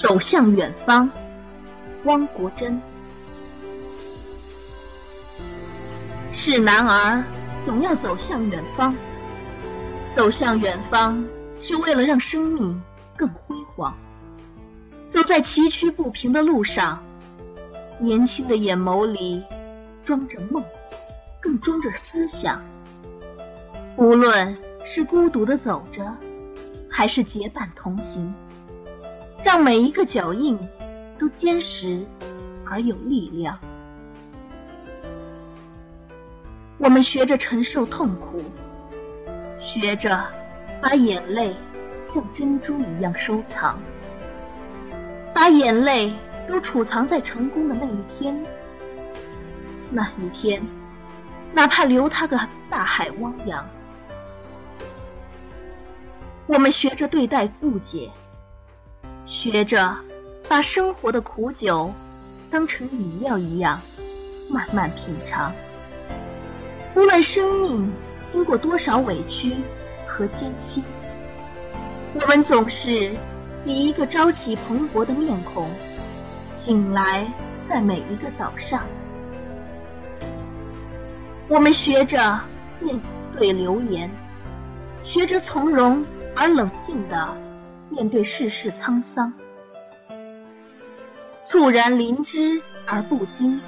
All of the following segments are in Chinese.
走向远方，汪国真。是男儿总要走向远方，走向远方是为了让生命更辉煌。走在崎岖不平的路上，年轻的眼眸里装着梦，更装着思想。无论是孤独的走着，还是结伴同行。让每一个脚印都坚实而有力量。我们学着承受痛苦，学着把眼泪像珍珠一样收藏，把眼泪都储藏在成功的那一天。那一天，哪怕流它个大海汪洋。我们学着对待误解。学着把生活的苦酒当成饮料一样慢慢品尝，无论生命经过多少委屈和艰辛，我们总是以一个朝气蓬勃的面孔醒来，在每一个早上，我们学着面对流言，学着从容而冷静的。面对世事沧桑，猝然临之而不惊，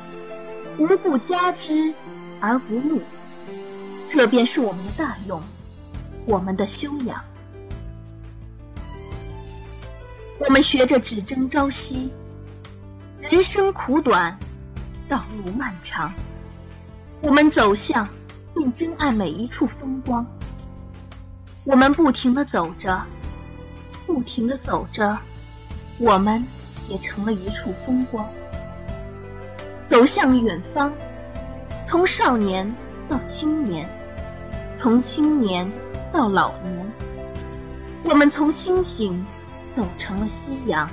无故加之而不怒，这便是我们的大用，我们的修养。我们学着只争朝夕，人生苦短，道路漫长，我们走向并珍爱每一处风光。我们不停的走着。不停的走着，我们也成了一处风光。走向远方，从少年到青年，从青年到老年，我们从清醒走成了夕阳。